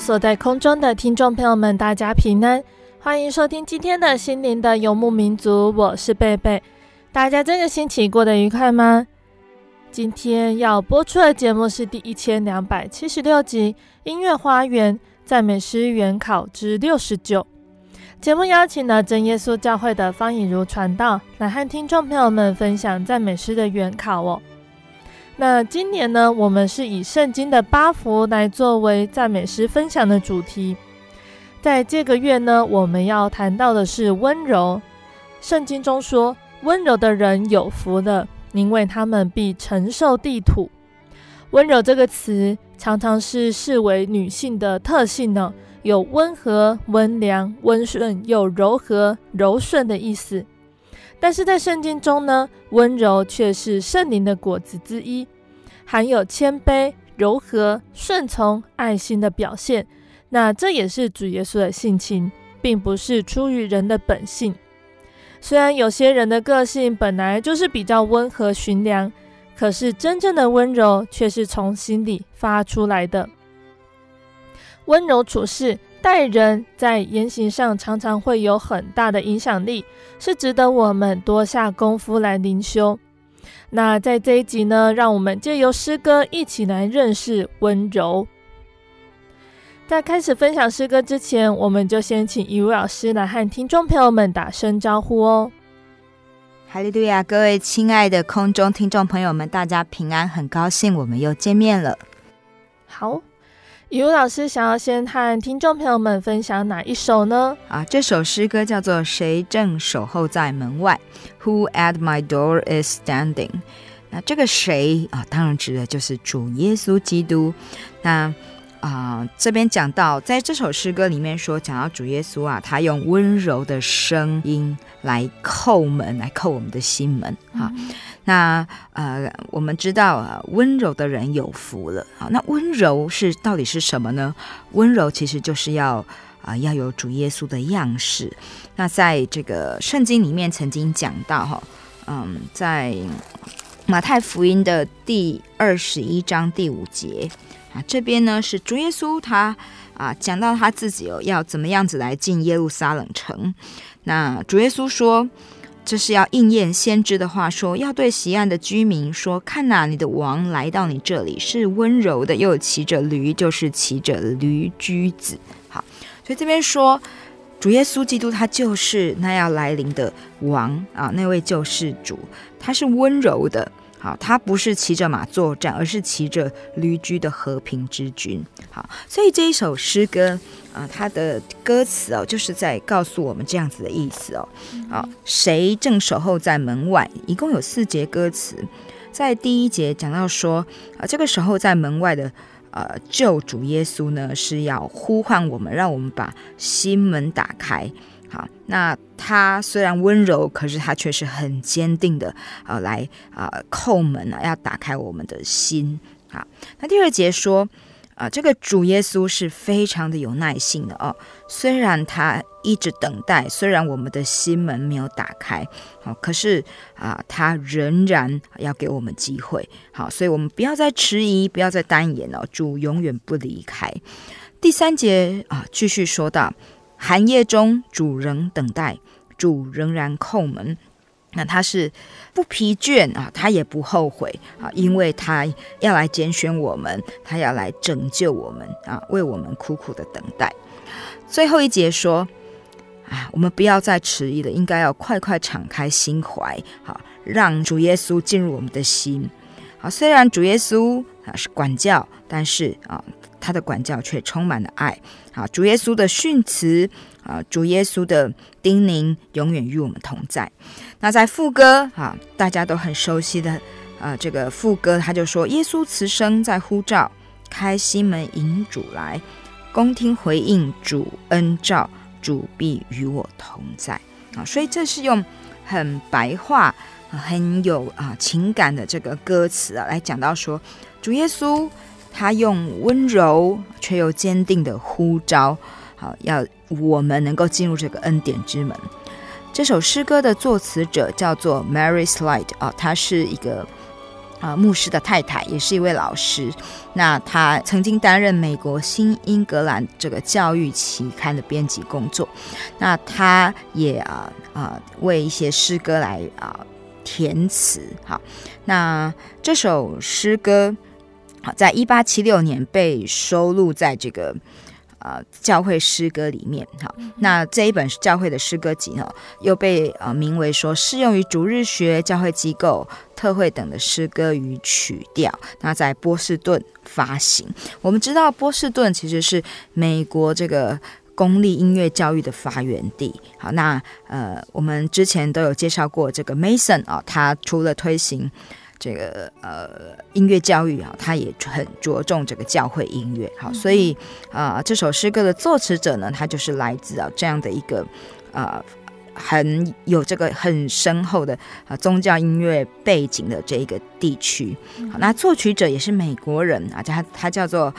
所在空中的听众朋友们，大家平安，欢迎收听今天的心灵的游牧民族，我是贝贝。大家这个星期过得愉快吗？今天要播出的节目是第一千两百七十六集《音乐花园赞美诗原考之六十九》。节目邀请了真耶稣教会的方以如传道来和听众朋友们分享赞美诗的原考哦。那今年呢，我们是以圣经的八福来作为赞美诗分享的主题。在这个月呢，我们要谈到的是温柔。圣经中说，温柔的人有福了，因为他们必承受地土。温柔这个词常常是视为女性的特性呢，有温和、温良、温顺又柔和、柔顺的意思。但是在圣经中呢，温柔却是圣灵的果子之一，含有谦卑、柔和、顺从、爱心的表现。那这也是主耶稣的性情，并不是出于人的本性。虽然有些人的个性本来就是比较温和驯良，可是真正的温柔却是从心里发出来的。温柔处事。待人在言行上常常会有很大的影响力，是值得我们多下功夫来灵修。那在这一集呢，让我们借由诗歌一起来认识温柔。在开始分享诗歌之前，我们就先请一位老师来和听众朋友们打声招呼哦。哈利路亚，各位亲爱的空中听众朋友们，大家平安，很高兴我们又见面了。好。以如老师想要先和听众朋友们分享哪一首呢？啊，这首诗歌叫做《谁正守候在门外》，Who at my door is standing？那这个谁啊，当然指的就是主耶稣基督。那啊，这边讲到，在这首诗歌里面说，讲到主耶稣啊，他用温柔的声音来叩门，来叩我们的心门，哈、嗯。那呃，我们知道啊，温柔的人有福了。好，那温柔是到底是什么呢？温柔其实就是要啊、呃，要有主耶稣的样式。那在这个圣经里面曾经讲到哈，嗯，在马太福音的第二十一章第五节啊，这边呢是主耶稣他啊讲到他自己哦要怎么样子来进耶路撒冷城。那主耶稣说。这是要应验先知的话说，要对锡安的居民说：“看哪，你的王来到你这里，是温柔的，又骑着驴，就是骑着驴驹子。”好，所以这边说，主耶稣基督他就是那要来临的王啊，那位救世主，他是温柔的。好，他不是骑着马作战，而是骑着驴驹的和平之君。好，所以这一首诗歌啊，它的歌词哦，就是在告诉我们这样子的意思哦。好，谁正守候在门外？一共有四节歌词，在第一节讲到说啊，这个时候在门外的呃救主耶稣呢，是要呼唤我们，让我们把心门打开。好，那他虽然温柔，可是他却是很坚定的，呃，来啊、叩门啊，要打开我们的心。好，那第二节说，啊，这个主耶稣是非常的有耐性的哦。虽然他一直等待，虽然我们的心门没有打开，好，可是啊，他仍然要给我们机会。好，所以我们不要再迟疑，不要再单言了。主永远不离开。第三节啊，继续说到，寒夜中主仍等待，主仍然叩门。那他是不疲倦啊，他也不后悔啊，因为他要来拣选我们，他要来拯救我们啊，为我们苦苦的等待。最后一节说啊，我们不要再迟疑了，应该要快快敞开心怀，好，让主耶稣进入我们的心。好，虽然主耶稣啊是管教，但是啊，他的管教却充满了爱。好，主耶稣的训词。啊，主耶稣的叮咛永远与我们同在。那在副歌啊，大家都很熟悉的啊，这个副歌他就说：“耶稣慈声在呼召，开心门迎主来，恭听回应主恩召，主必与我同在。”啊，所以这是用很白话、很有啊情感的这个歌词啊，来讲到说，主耶稣他用温柔却又坚定的呼召。好，要我们能够进入这个恩典之门。这首诗歌的作词者叫做 Mary Slide 啊，她是一个啊牧师的太太，也是一位老师。那她曾经担任美国新英格兰这个教育期刊的编辑工作。那她也啊啊为一些诗歌来啊填词。好，那这首诗歌啊，在一八七六年被收录在这个。呃，教会诗歌里面，哈，那这一本是教会的诗歌集呢，又被呃名为说适用于逐日学、教会机构、特会等的诗歌与曲调。那在波士顿发行。我们知道波士顿其实是美国这个公立音乐教育的发源地。好，那呃，我们之前都有介绍过这个 Mason 啊，他除了推行。这个呃音乐教育啊，他也很着重这个教会音乐，好，所以啊、呃、这首诗歌的作词者呢，他就是来自啊这样的一个啊、呃、很有这个很深厚的啊、呃、宗教音乐背景的这一个地区，好，那作曲者也是美国人啊，他他叫做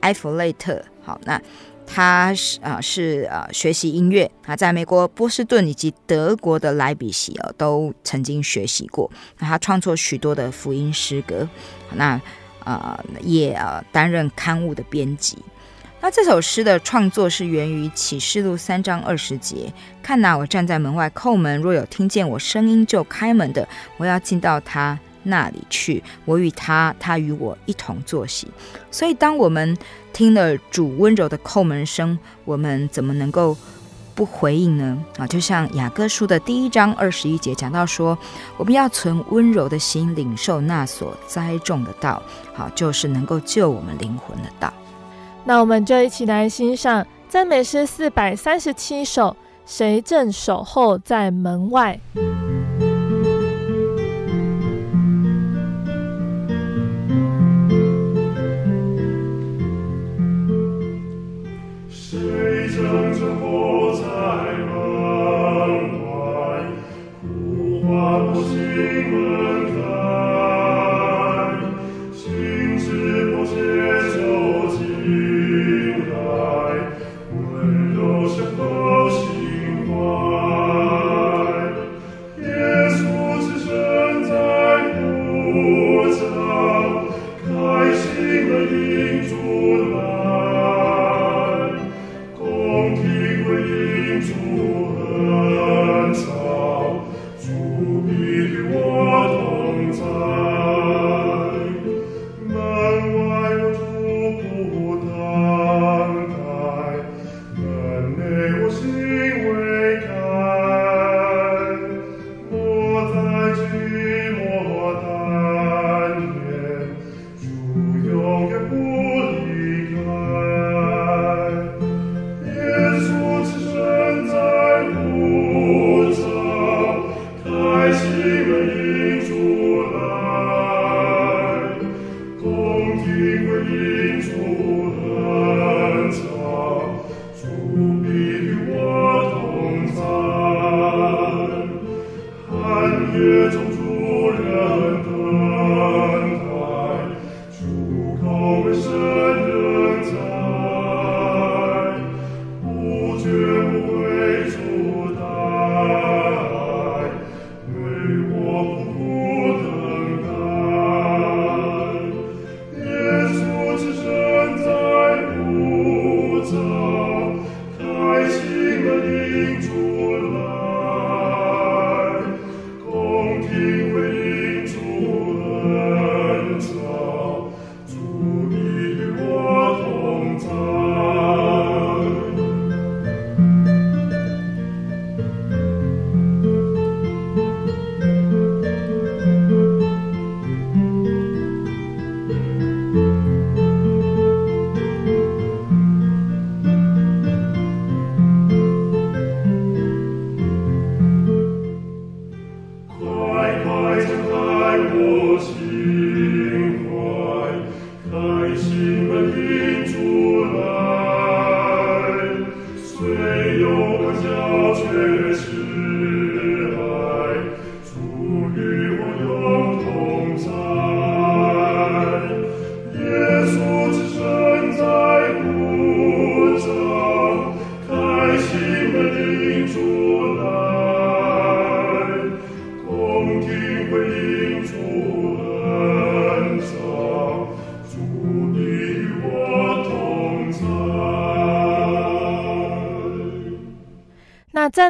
埃弗雷特，好，那。他是啊是啊学习音乐啊，在美国波士顿以及德国的莱比锡哦都曾经学习过。那他创作许多的福音诗歌，那啊也啊担任刊物的编辑。那这首诗的创作是源于启示录三章二十节：看哪，我站在门外叩门，若有听见我声音就开门的，我要进到他那里去，我与他，他与我一同作息。所以当我们听了主温柔的叩门声，我们怎么能够不回应呢？啊，就像雅各书的第一章二十一节讲到说，我们要存温柔的心，领受那所栽种的道，好，就是能够救我们灵魂的道。那我们就一起来欣赏赞美诗四百三十七首，谁正守候在门外？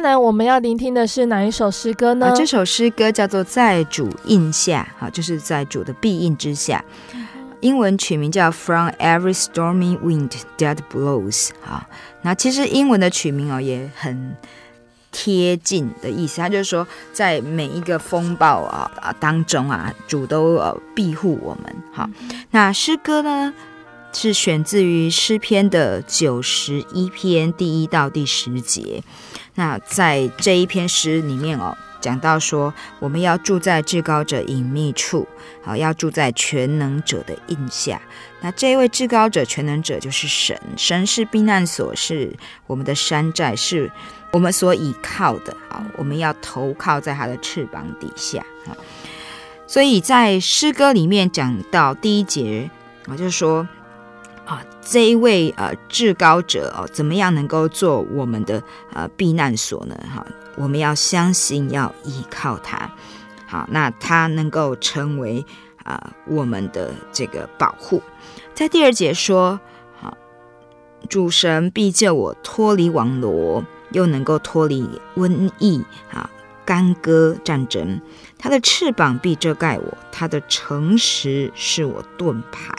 那，我们要聆听的是哪一首诗歌呢？啊，这首诗歌叫做《在主荫下》，好，就是在主的庇荫之下。英文取名叫《From Every Stormy Wind That Blows》。好，那其实英文的取名哦也很贴近的意思，它就是说，在每一个风暴啊啊当中啊，主都呃庇护我们。好，那诗歌呢是选自于诗篇的九十一篇第一到第十节。那在这一篇诗里面哦，讲到说我们要住在至高者隐秘处，好，要住在全能者的荫下。那这一位至高者、全能者就是神，神是避难所，是我们的山寨，是我们所倚靠的。好，我们要投靠在他的翅膀底下。好，所以在诗歌里面讲到第一节啊，就是说。啊，这一位呃至高者哦，怎么样能够做我们的呃避难所呢？哈，我们要相信，要依靠他。好，那他能够成为啊、我们的这个保护。在第二节说，好，主神必救我脱离网罗，又能够脱离瘟疫啊、干戈战争。他的翅膀必遮盖我，他的诚实是我盾牌。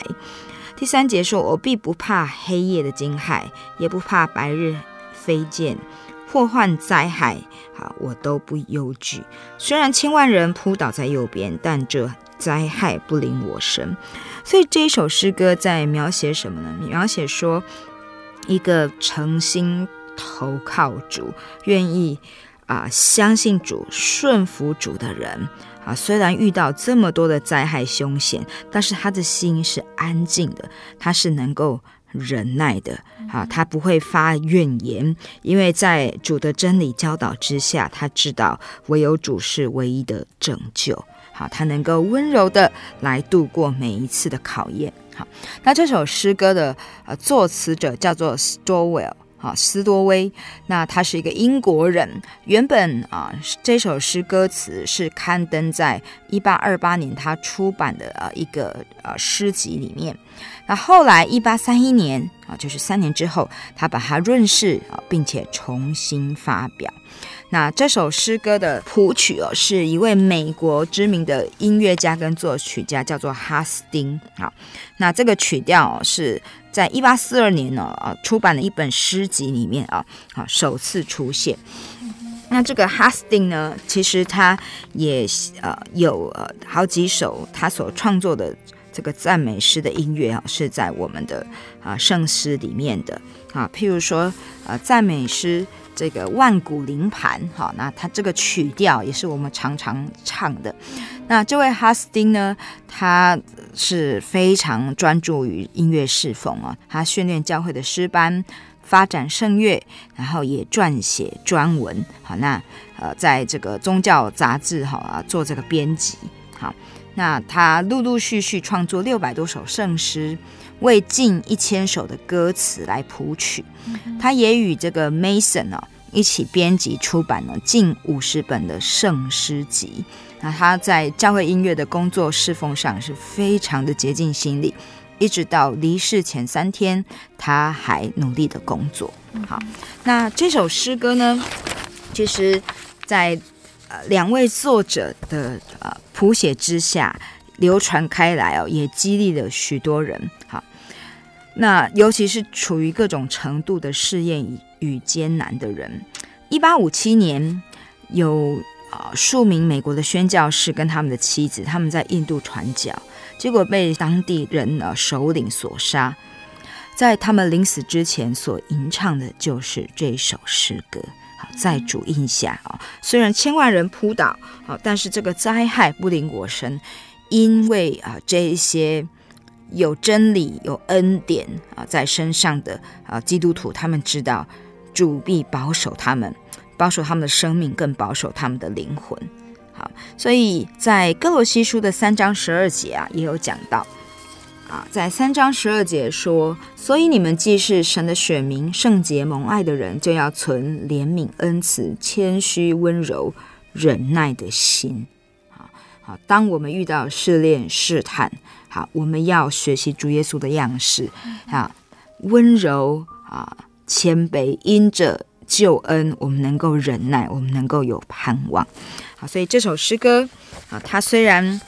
第三节说：“我必不怕黑夜的惊骇，也不怕白日飞剑、祸患灾害。好，我都不忧惧。虽然千万人扑倒在右边，但这灾害不临我身。所以这一首诗歌在描写什么呢？描写说一个诚心投靠主、愿意啊、相信主、顺服主的人。”啊，虽然遇到这么多的灾害凶险，但是他的心是安静的，他是能够忍耐的。啊，他不会发怨言，因为在主的真理教导之下，他知道唯有主是唯一的拯救。好，他能够温柔的来度过每一次的考验。好，那这首诗歌的呃作词者叫做 Stowell。啊，斯多威，那他是一个英国人。原本啊，这首诗歌词是刊登在一八二八年他出版的呃一个呃诗集里面。那后来一八三一年啊，就是三年之后，他把它润饰啊，并且重新发表。那这首诗歌的谱曲哦，是一位美国知名的音乐家跟作曲家，叫做哈斯丁。好，那这个曲调哦，是在一八四二年呢啊出版的一本诗集里面啊，啊首次出现。那这个哈斯丁呢，其实他也呃有呃好几首他所创作的这个赞美诗的音乐啊，是在我们的啊圣诗里面的啊，譬如说呃赞美诗。这个万古灵盘，好，那他这个曲调也是我们常常唱的。那这位哈斯丁呢，他是非常专注于音乐侍奉啊，他训练教会的诗班，发展圣乐，然后也撰写专文，好，那呃，在这个宗教杂志，哈啊，做这个编辑，好，那他陆陆续续创作六百多首圣诗。为近一千首的歌词来谱曲，他也与这个 Mason 哦一起编辑出版了近五十本的圣诗集。那他在教会音乐的工作侍奉上是非常的竭尽心力，一直到离世前三天，他还努力的工作。好，那这首诗歌呢，其实在呃两位作者的呃谱写之下流传开来哦，也激励了许多人。好。那尤其是处于各种程度的试验与艰难的人，一八五七年，有啊数名美国的宣教士跟他们的妻子，他们在印度传教，结果被当地人呢首领所杀。在他们临死之前所吟唱的就是这首诗歌。好，在主印下啊，虽然千万人扑倒，好，但是这个灾害不临我身，因为啊这一些。有真理、有恩典啊，在身上的啊基督徒，他们知道主必保守他们保守他们的生命，更保守他们的灵魂。好，所以在歌罗西书的三章十二节啊，也有讲到啊，在三章十二节说，所以你们既是神的选民，圣洁蒙爱的人，就要存怜悯、恩慈、谦虚、温柔、忍耐的心。好，好，当我们遇到试炼、试探，好，我们要学习主耶稣的样式，啊，温柔啊，谦卑，因着救恩，我们能够忍耐，我们能够有盼望。好，所以这首诗歌啊，它虽然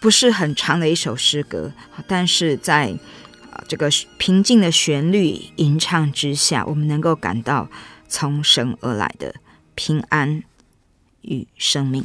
不是很长的一首诗歌，但是在啊这个平静的旋律吟唱之下，我们能够感到从神而来的平安与生命。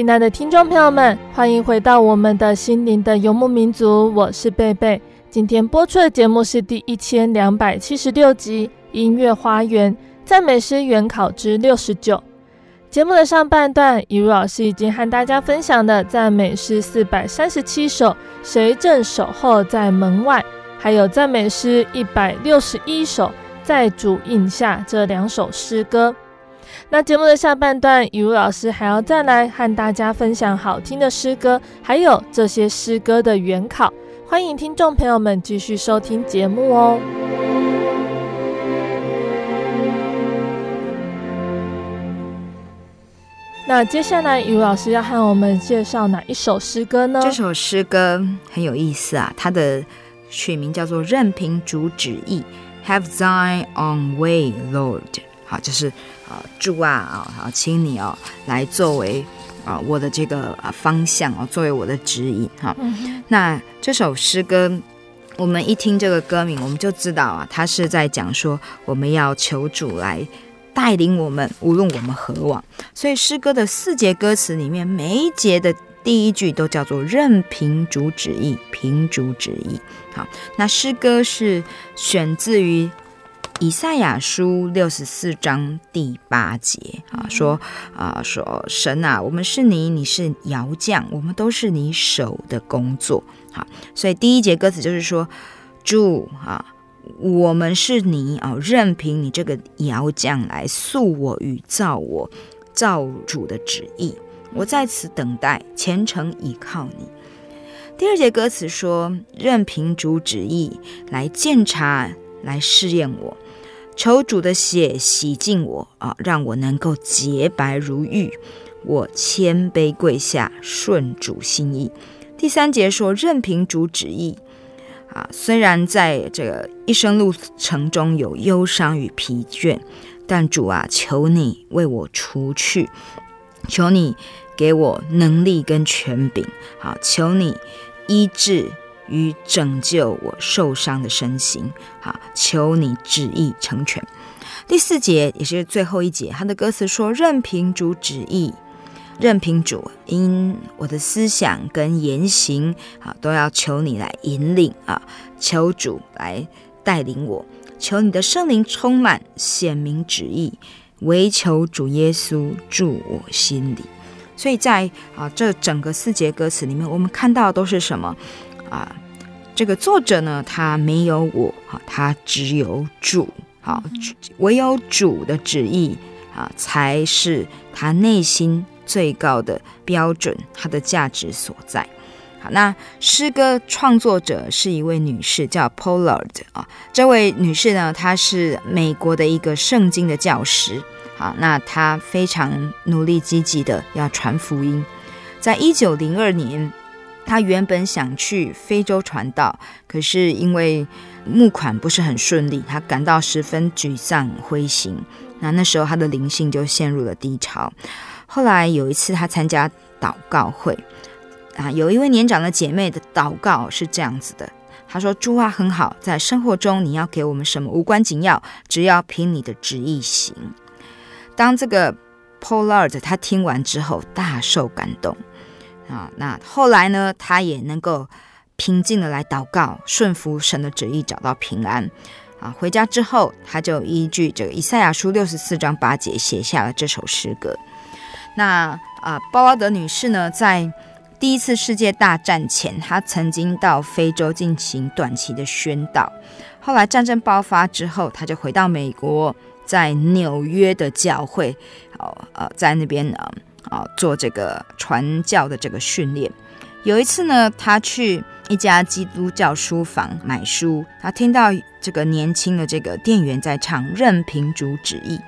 亲爱的听众朋友们，欢迎回到我们的心灵的游牧民族，我是贝贝。今天播出的节目是第一千两百七十六集《音乐花园赞美诗原考之六十九》。节目的上半段，一如老师已经和大家分享的赞美诗四百三十七首，谁正守候在门外？还有赞美诗一百六十一首，在主荫下这两首诗歌。那节目的下半段，以如老师还要再来和大家分享好听的诗歌，还有这些诗歌的原考。欢迎听众朋友们继续收听节目哦。那接下来，以如老师要和我们介绍哪一首诗歌呢？这首诗歌很有意思啊，它的取名叫做“任凭主旨意 ”，Have Thy Own way, Lord。好，就是啊，主啊啊，好，请你哦来作为啊我的这个啊方向哦，作为我的指引哈。那这首诗歌，我们一听这个歌名，我们就知道啊，他是在讲说我们要求主来带领我们，无论我们何往。所以诗歌的四节歌词里面，每一节的第一句都叫做“任凭主旨意，凭主旨意”。好，那诗歌是选自于。以赛亚书六十四章第八节啊，说啊，说神啊，我们是你，你是窑匠，我们都是你手的工作。好，所以第一节歌词就是说，主啊，我们是你啊，任凭你这个窑匠来塑我与造我，造主的旨意，我在此等待，虔诚倚靠你。第二节歌词说，任凭主旨意来鉴察，来试验我。求主的血洗净我啊，让我能够洁白如玉。我谦卑跪下，顺主心意。第三节说，任凭主旨意啊，虽然在这个一生路程中有忧伤与疲倦，但主啊，求你为我除去，求你给我能力跟权柄，好，求你医治。与拯救我受伤的身形，好，求你旨意成全。第四节也是最后一节，他的歌词说：“任凭主旨意，任凭主，因我的思想跟言行啊，都要求你来引领啊，求主来带领我，求你的圣灵充满显明旨意，唯求主耶稣住我心里。”所以在啊这整个四节歌词里面，我们看到都是什么？啊，这个作者呢，他没有我，哈，他只有主，好，唯有主的旨意啊，才是他内心最高的标准，他的价值所在。好，那诗歌创作者是一位女士，叫 Pollard 啊，这位女士呢，她是美国的一个圣经的教师，好，那她非常努力积极的要传福音，在一九零二年。他原本想去非洲传道，可是因为募款不是很顺利，他感到十分沮丧灰心。那那时候他的灵性就陷入了低潮。后来有一次他参加祷告会，啊，有一位年长的姐妹的祷告是这样子的：她说，主啊，很好，在生活中你要给我们什么无关紧要，只要凭你的旨意行。当这个 Pollard 他听完之后大受感动。啊，那后来呢，他也能够平静的来祷告，顺服神的旨意，找到平安。啊，回家之后，他就依据这个以赛亚书六十四章八节写下了这首诗歌。那啊，鲍拉德女士呢，在第一次世界大战前，她曾经到非洲进行短期的宣道。后来战争爆发之后，她就回到美国，在纽约的教会，哦，呃，在那边呢。啊，做这个传教的这个训练。有一次呢，他去一家基督教书房买书，他听到这个年轻的这个店员在唱《任凭主旨意》。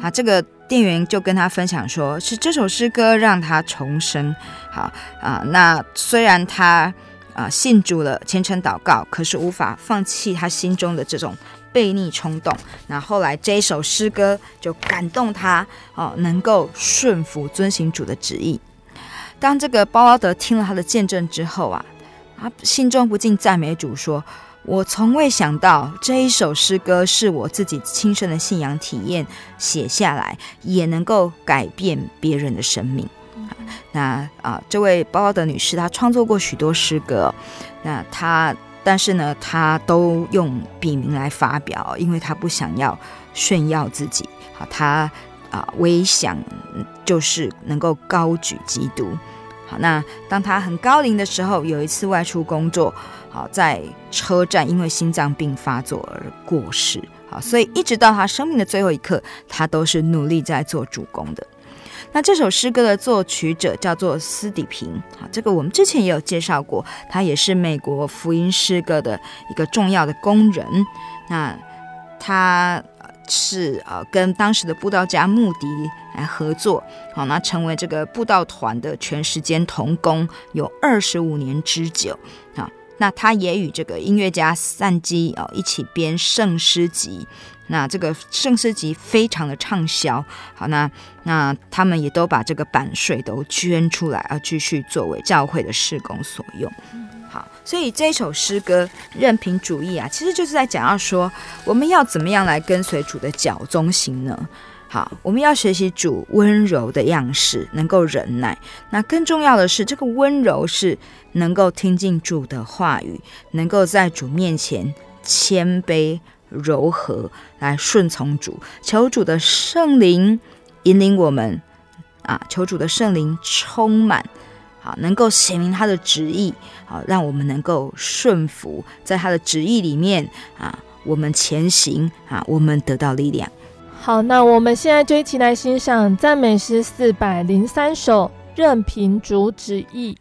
啊，这个店员就跟他分享说，是这首诗歌让他重生。好啊，那虽然他啊信主了，虔诚祷告，可是无法放弃他心中的这种。悖逆冲动，那后来这一首诗歌就感动他哦，能够顺服遵行主的旨意。当这个包拉德听了他的见证之后啊，他心中不禁赞美主说：“我从未想到这一首诗歌是我自己亲身的信仰体验写下来，也能够改变别人的生命。”那啊，这位包拉德女士她创作过许多诗歌，那她。但是呢，他都用笔名来发表，因为他不想要炫耀自己。好，他啊，唯想就是能够高举基督。好，那当他很高龄的时候，有一次外出工作，好，在车站因为心脏病发作而过世。好，所以一直到他生命的最后一刻，他都是努力在做主工的。那这首诗歌的作曲者叫做斯底平，啊，这个我们之前也有介绍过，他也是美国福音诗歌的一个重要的工人。那他是呃跟当时的布道家穆迪来合作，好，那成为这个布道团的全时间同工，有二十五年之久啊。那他也与这个音乐家散基哦一起编圣诗集。那这个圣诗集非常的畅销，好，那那他们也都把这个版税都捐出来，而继续作为教会的事工所用。好，所以这首诗歌《任凭主义》啊，其实就是在讲要说，我们要怎么样来跟随主的脚踪行呢？好，我们要学习主温柔的样式，能够忍耐。那更重要的是，这个温柔是能够听进主的话语，能够在主面前谦卑。柔和来顺从主，求主的圣灵引领我们啊！求主的圣灵充满，好能够显明他的旨意，好让我们能够顺服在他的旨意里面啊！我们前行啊！我们得到力量。好，那我们现在就一起来欣赏赞美诗四百零三首，任凭主旨意。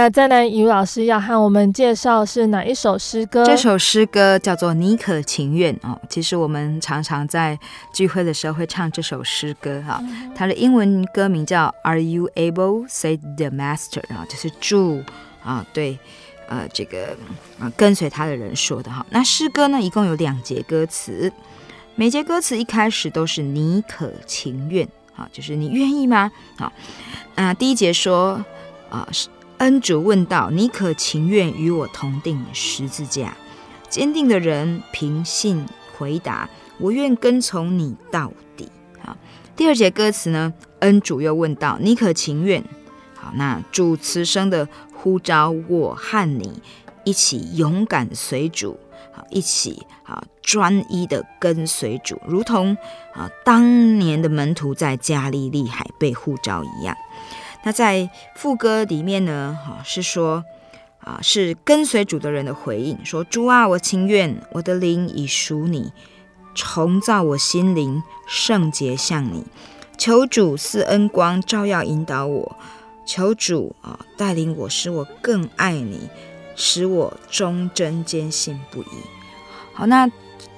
那再来，雨老师要和我们介绍是哪一首诗歌？这首诗歌叫做《你可情愿》哦。其实我们常常在聚会的时候会唱这首诗歌哈。它的英文歌名叫 “Are you able?” said the Master 啊，就是主啊对呃这个啊跟随他的人说的哈。那诗歌呢，一共有两节歌词，每节歌词一开始都是“你可情愿”啊，就是你愿意吗？好，那第一节说啊是。恩主问道：“你可情愿与我同钉十字架？”坚定的人凭信回答：“我愿跟从你到底。”好，第二节歌词呢？恩主又问道：“你可情愿？”好，那主慈声的呼召我和你一起勇敢随主，好，一起啊专一的跟随主，如同啊当年的门徒在加利利海被呼召一样。那在副歌里面呢，哈是说，啊是跟随主的人的回应，说主啊，我情愿，我的灵已属你，重造我心灵，圣洁像你，求主赐恩光照耀引导我，求主啊带领我，使我更爱你，使我忠贞坚信不疑。好，那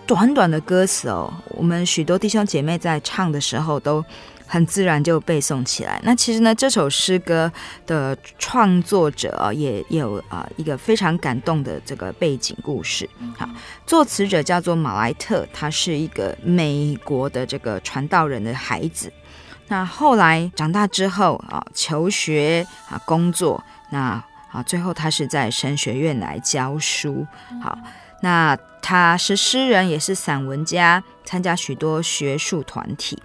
短短的歌词哦，我们许多弟兄姐妹在唱的时候都。很自然就背诵起来。那其实呢，这首诗歌的创作者啊，也有啊一个非常感动的这个背景故事。好，作词者叫做马莱特，他是一个美国的这个传道人的孩子。那后来长大之后啊，求学啊，工作，那啊，最后他是在神学院来教书。好，那他是诗人，也是散文家，参加许多学术团体。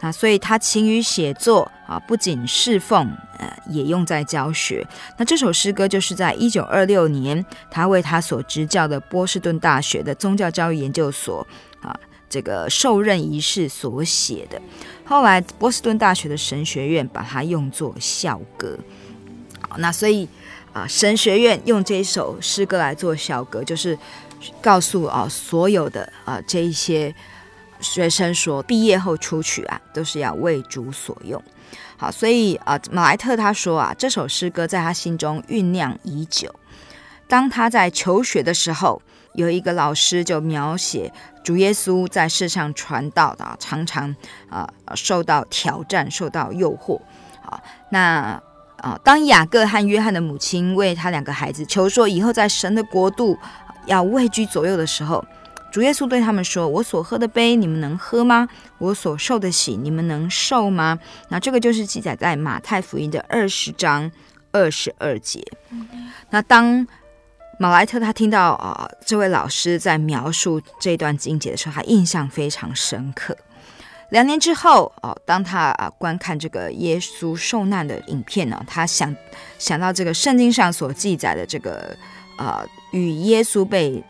那所以他勤于写作啊，不仅侍奉，呃，也用在教学。那这首诗歌就是在一九二六年，他为他所执教的波士顿大学的宗教教育研究所啊，这个受任仪式所写的。后来波士顿大学的神学院把它用作校歌。好，那所以啊，神学院用这首诗歌来做校歌，就是告诉啊所有的啊这一些。学生说，毕业后出去啊，都是要为主所用。好，所以啊，马莱特他说啊，这首诗歌在他心中酝酿已久。当他在求学的时候，有一个老师就描写主耶稣在世上传道的，常常啊受到挑战，受到诱惑。好，那啊，当雅各和约翰的母亲为他两个孩子求说，以后在神的国度要位居左右的时候。主耶稣对他们说：“我所喝的杯，你们能喝吗？我所受的洗，你们能受吗？”那这个就是记载在马太福音的二十章二十二节。那当马莱特他听到啊、这位老师在描述这段经节的时候，他印象非常深刻。两年之后哦、当他啊、观看这个耶稣受难的影片呢，他想想到这个圣经上所记载的这个啊、与耶稣被。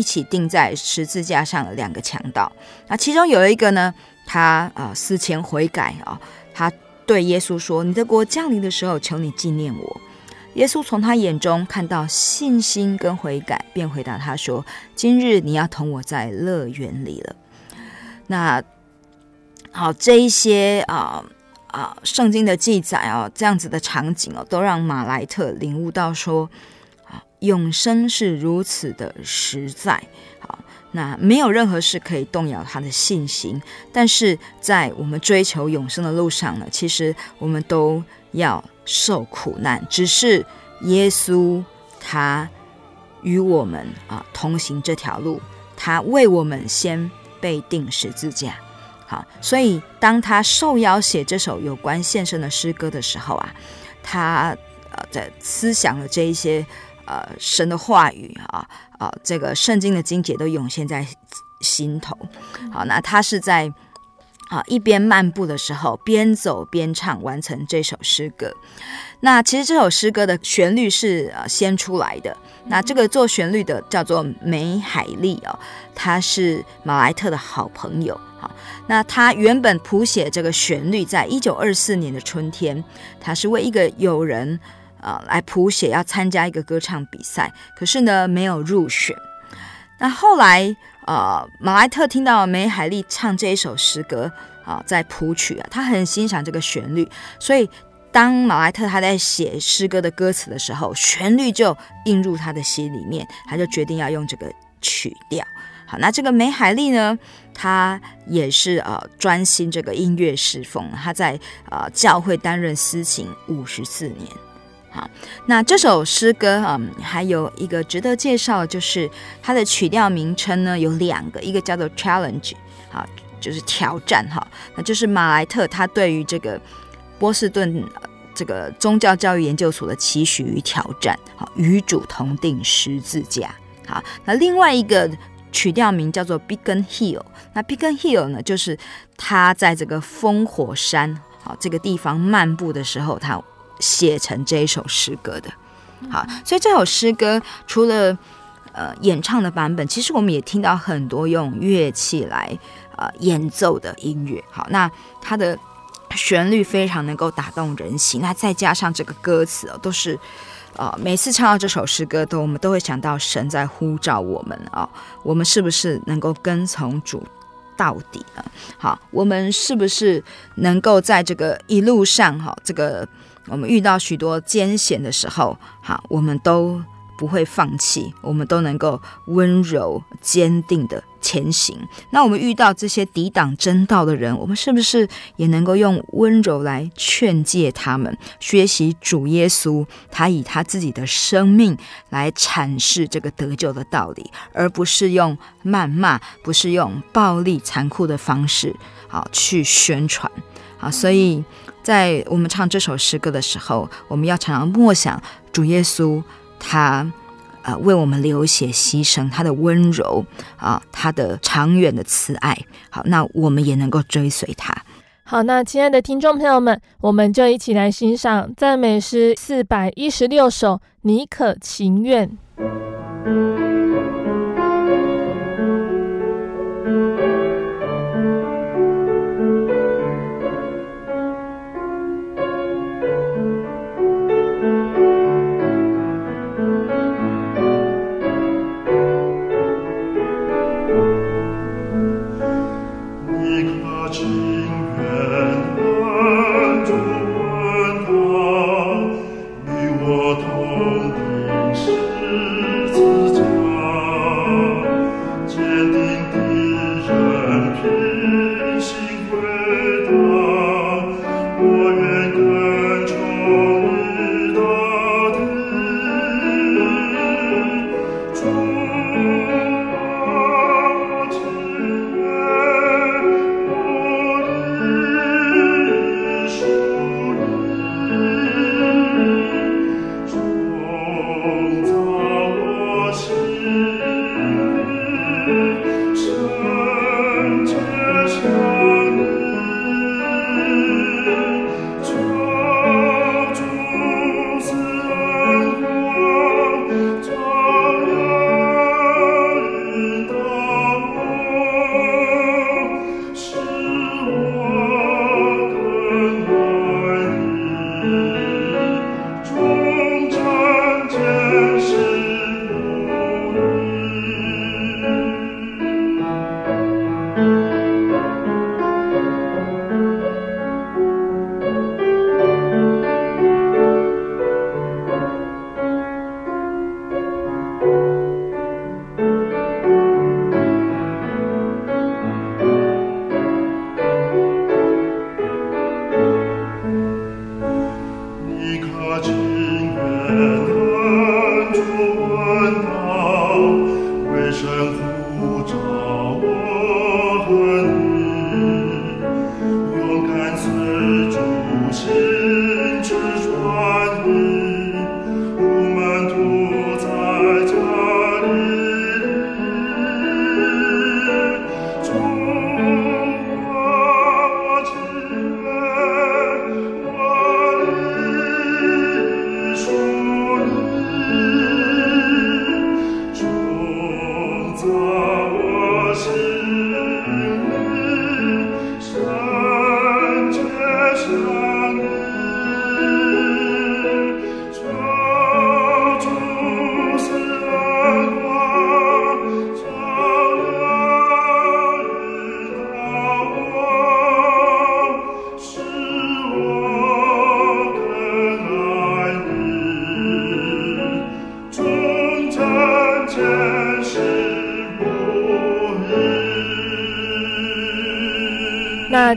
一起钉在十字架上的两个强盗，那其中有一个呢，他啊、呃、思前悔改啊、哦，他对耶稣说：“你的国降临的时候，求你纪念我。”耶稣从他眼中看到信心跟悔改，便回答他说：“今日你要同我在乐园里了。”那好，这一些啊啊圣经的记载哦，这样子的场景哦，都让马莱特领悟到说。永生是如此的实在，好，那没有任何事可以动摇他的信心。但是在我们追求永生的路上呢，其实我们都要受苦难。只是耶稣他与我们啊同行这条路，他为我们先被钉十字架。好，所以当他受邀写这首有关献身的诗歌的时候啊，他呃在思想了这一些。呃，神的话语啊，啊，这个圣经的经节都涌现在心头。好，那他是在啊一边漫步的时候，边走边唱，完成这首诗歌。那其实这首诗歌的旋律是呃先出来的。那这个做旋律的叫做梅海利哦，他是马莱特的好朋友。好，那他原本谱写这个旋律，在一九二四年的春天，他是为一个友人。呃，来谱写要参加一个歌唱比赛，可是呢没有入选。那后来，呃，马莱特听到梅海利唱这一首诗歌啊，在谱曲啊，他很欣赏这个旋律，所以当马莱特他在写诗歌的歌词的时候，旋律就映入他的心里面，他就决定要用这个曲调。好，那这个梅海利呢，他也是呃专心这个音乐侍奉，他在呃教会担任司琴五十四年。好，那这首诗歌嗯，还有一个值得介绍，就是它的曲调名称呢有两个，一个叫做 Challenge，好，就是挑战哈，那就是马莱特他对于这个波士顿这个宗教教育研究所的期许与挑战，好，与主同定十字架。好，那另外一个曲调名叫做 Beacon Hill，那 Beacon Hill 呢，就是他在这个烽火山好这个地方漫步的时候，他。写成这一首诗歌的，好，所以这首诗歌除了呃演唱的版本，其实我们也听到很多用乐器来呃演奏的音乐。好，那它的旋律非常能够打动人心，那再加上这个歌词哦，都是呃每次唱到这首诗歌，都我们都会想到神在呼召我们啊，我们是不是能够跟从主到底呢？好，我们是不是能够在这个一路上哈，这个。我们遇到许多艰险的时候，好，我们都不会放弃，我们都能够温柔坚定的前行。那我们遇到这些抵挡真道的人，我们是不是也能够用温柔来劝诫他们，学习主耶稣，他以他自己的生命来阐释这个得救的道理，而不是用谩骂，不是用暴力残酷的方式，好去宣传。好，所以在我们唱这首诗歌的时候，我们要常常默想主耶稣，他呃为我们流血牺牲，他的温柔啊，他的长远的慈爱。好，那我们也能够追随他。好，那亲爱的听众朋友们，我们就一起来欣赏赞美诗四百一十六首《你可情愿》。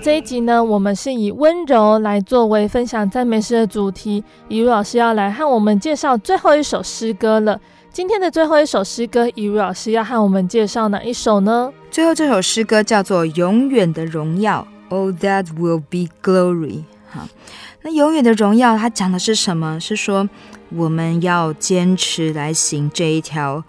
这一集呢，我们是以温柔来作为分享赞美诗的主题。以如老师要来和我们介绍最后一首诗歌了。今天的最后一首诗歌，以如老师要和我们介绍哪一首呢？最后这首诗歌叫做《永远的荣耀》，Oh that will be glory。好，那永远的荣耀，它讲的是什么？是说我们要坚持来行这一条。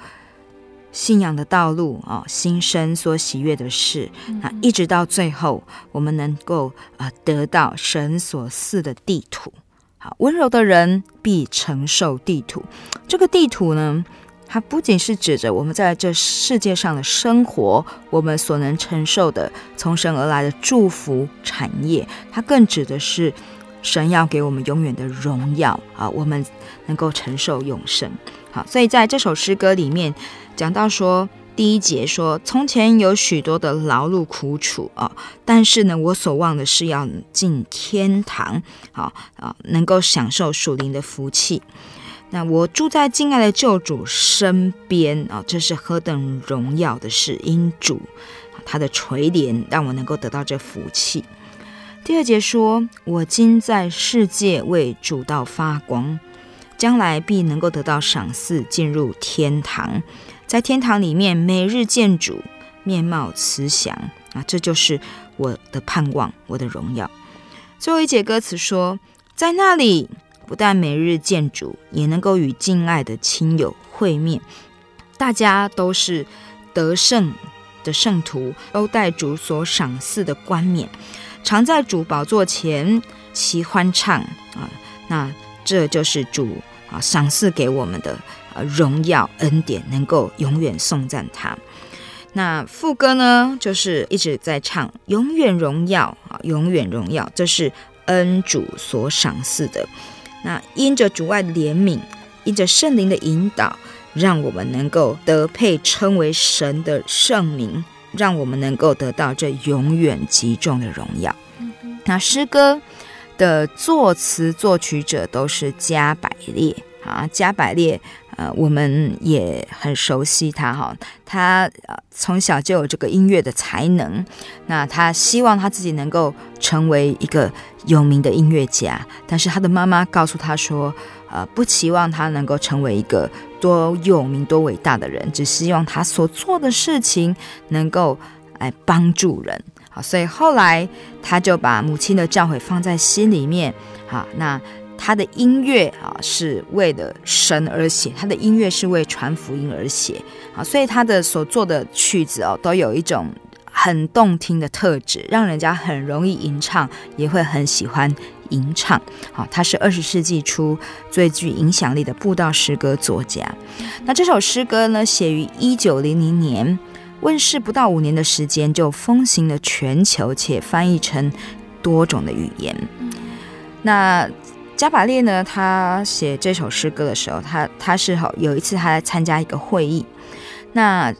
信仰的道路啊，心生所喜悦的事，那一直到最后，我们能够啊得到神所赐的地图。好，温柔的人必承受地图。这个地图呢，它不仅是指着我们在这世界上的生活，我们所能承受的从神而来的祝福产业，它更指的是神要给我们永远的荣耀啊，我们能够承受永生。好，所以在这首诗歌里面。讲到说，第一节说，从前有许多的劳碌苦楚啊，但是呢，我所望的是要进天堂，好啊，能够享受属灵的福气。那我住在敬爱的救主身边啊，这是何等荣耀的事！因主他的垂怜，让我能够得到这福气。第二节说：“我今在世界为主道发光，将来必能够得到赏赐，进入天堂，在天堂里面每日见主，面貌慈祥啊！这就是我的盼望，我的荣耀。”最后一节歌词说：“在那里。”不但每日见主，也能够与敬爱的亲友会面。大家都是得胜的圣徒，都带主所赏赐的冠冕，常在主宝座前齐欢唱啊！那这就是主啊赏赐给我们的荣耀恩典，能够永远颂赞他。那副歌呢，就是一直在唱永远荣耀啊，永远荣耀，这是恩主所赏赐的。那因着主爱怜悯，因着圣灵的引导，让我们能够得配称为神的圣名，让我们能够得到这永远极重的荣耀。那诗歌的作词作曲者都是加百列啊，加百列。呃，我们也很熟悉他哈，他呃从小就有这个音乐的才能，那他希望他自己能够成为一个有名的音乐家，但是他的妈妈告诉他说，呃，不期望他能够成为一个多有名多伟大的人，只希望他所做的事情能够来帮助人，好，所以后来他就把母亲的教诲放在心里面，好，那。他的音乐啊，是为了神而写，他的音乐是为传福音而写啊，所以他的所做的曲子哦，都有一种很动听的特质，让人家很容易吟唱，也会很喜欢吟唱。好，他是二十世纪初最具影响力的布道诗歌作家。那这首诗歌呢，写于一九零零年，问世不到五年的时间就风行了全球，且翻译成多种的语言。那加百列呢，他写这首诗歌的时候，他他是好有一次他来参加一个会议，那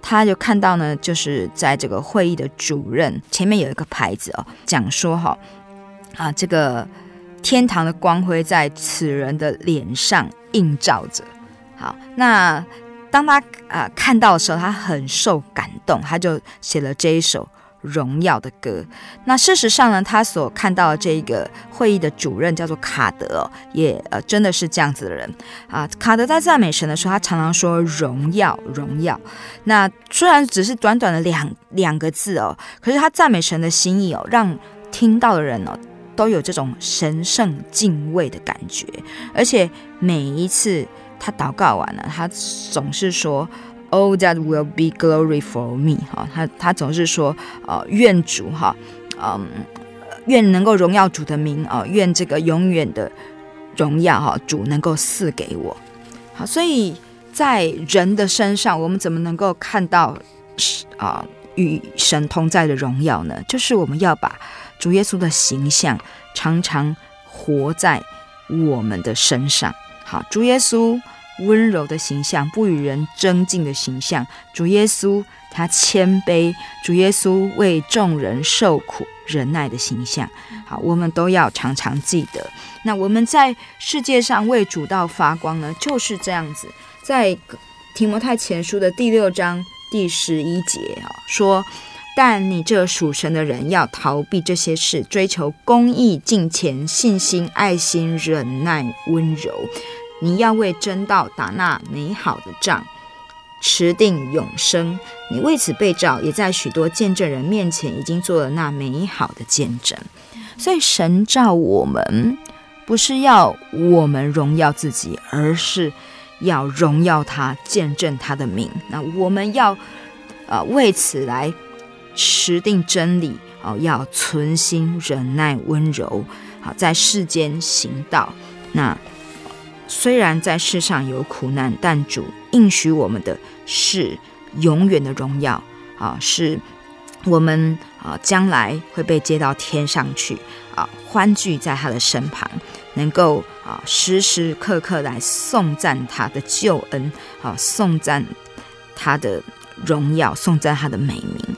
他就看到呢，就是在这个会议的主任前面有一个牌子哦，讲说哈啊，这个天堂的光辉在此人的脸上映照着。好，那当他啊看到的时候，他很受感动，他就写了这一首。荣耀的歌。那事实上呢，他所看到的这个会议的主任叫做卡德，也呃真的是这样子的人啊。卡德在赞美神的时候，他常常说荣耀，荣耀。那虽然只是短短的两两个字哦，可是他赞美神的心意哦，让听到的人哦都有这种神圣敬畏的感觉。而且每一次他祷告完了，他总是说。Oh, that will be glory for me。哈，他他总是说，呃，愿主哈，嗯，愿能够荣耀主的名啊，愿这个永远的荣耀哈，主能够赐给我。好，所以在人的身上，我们怎么能够看到啊与神同在的荣耀呢？就是我们要把主耶稣的形象常常活在我们的身上。好，主耶稣。温柔的形象，不与人争竞的形象。主耶稣他谦卑，主耶稣为众人受苦忍耐的形象。好，我们都要常常记得。那我们在世界上为主道发光呢，就是这样子。在提摩太前书的第六章第十一节啊，说：但你这属神的人要逃避这些事，追求公义、敬虔、信心、爱心、忍耐、温柔。你要为真道打那美好的仗，持定永生。你为此被召，也在许多见证人面前已经做了那美好的见证。所以神召我们，不是要我们荣耀自己，而是要荣耀他，见证他的名。那我们要呃为此来持定真理哦，要存心忍耐温柔，好在世间行道。那。虽然在世上有苦难，但主应许我们的是永远的荣耀啊！是我们啊将来会被接到天上去啊，欢聚在他的身旁，能够啊时时刻刻来颂赞他的救恩，啊颂赞他的荣耀，颂赞他的美名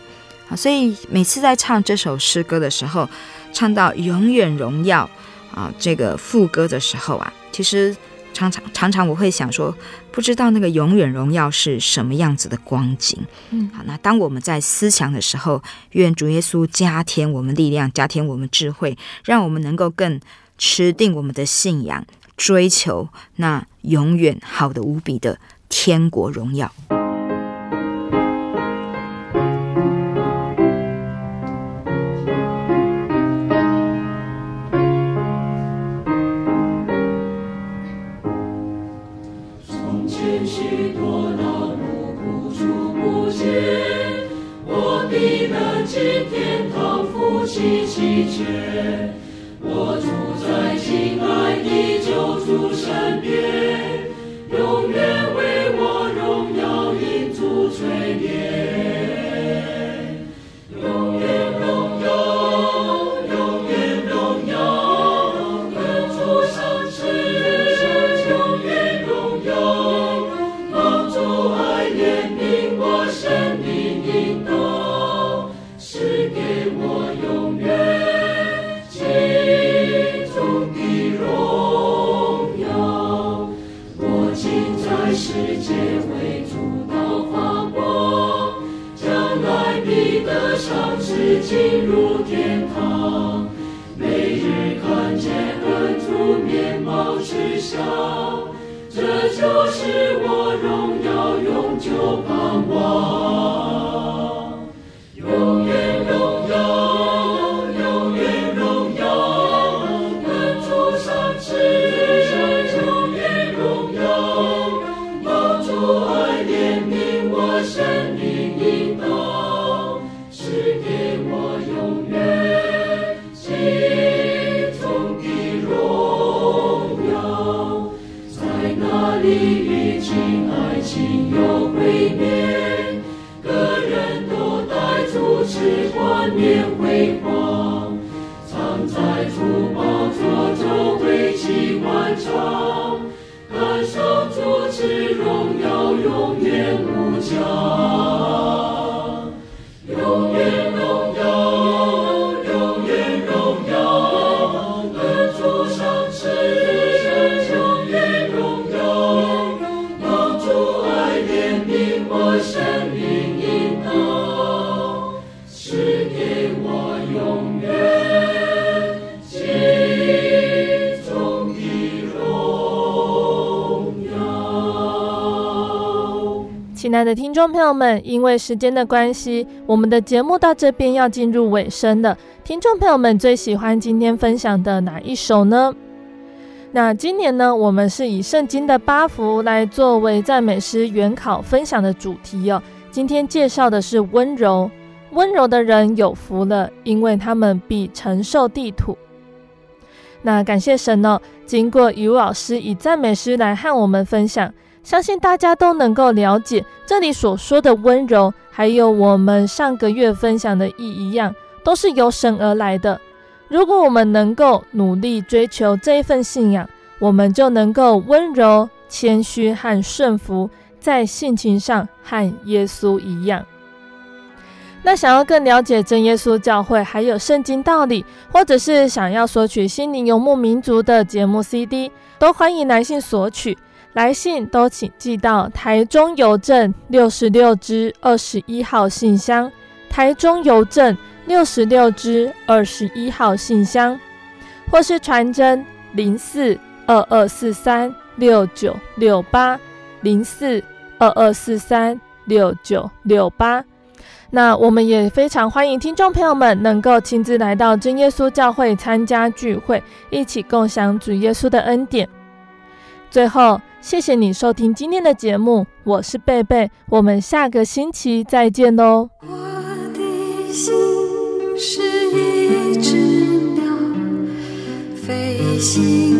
啊！所以每次在唱这首诗歌的时候，唱到永远荣耀啊这个副歌的时候啊，其实。常常常常我会想说，不知道那个永远荣耀是什么样子的光景。嗯，好，那当我们在思想的时候，愿主耶稣加添我们力量，加添我们智慧，让我们能够更持定我们的信仰，追求那永远好的无比的天国荣耀。凄凄绝我住在亲爱的救主身边。亲爱的听众朋友们，因为时间的关系，我们的节目到这边要进入尾声了。听众朋友们最喜欢今天分享的哪一首呢？那今年呢，我们是以圣经的八福来作为赞美诗原考分享的主题哦。今天介绍的是温柔，温柔的人有福了，因为他们必承受地土。那感谢神哦，经过于老师以赞美诗来和我们分享。相信大家都能够了解这里所说的温柔，还有我们上个月分享的意一样，都是由神而来的。如果我们能够努力追求这一份信仰，我们就能够温柔、谦虚和顺服，在性情上和耶稣一样。那想要更了解真耶稣教会，还有圣经道理，或者是想要索取心灵游牧民族的节目 CD，都欢迎来信索取。来信都请寄到台中邮政六十六支二十一号信箱，台中邮政六十六支二十一号信箱，或是传真零四二二四三六九六八零四二二四三六九六八。那我们也非常欢迎听众朋友们能够亲自来到真耶稣教会参加聚会，一起共享主耶稣的恩典。最后。谢谢你收听今天的节目，我是贝贝，我们下个星期再见哦。我的心是一只鸟，飞行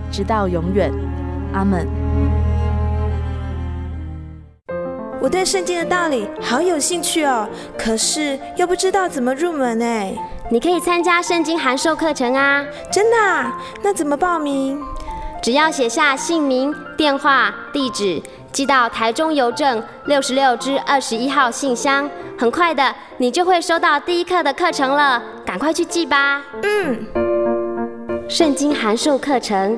直到永远，阿门。我对圣经的道理好有兴趣哦，可是又不知道怎么入门哎。你可以参加圣经函授课程啊！真的啊？那怎么报名？只要写下姓名、电话、地址，寄到台中邮政六十六之二十一号信箱，很快的，你就会收到第一课的课程了。赶快去寄吧！嗯。圣经函授课程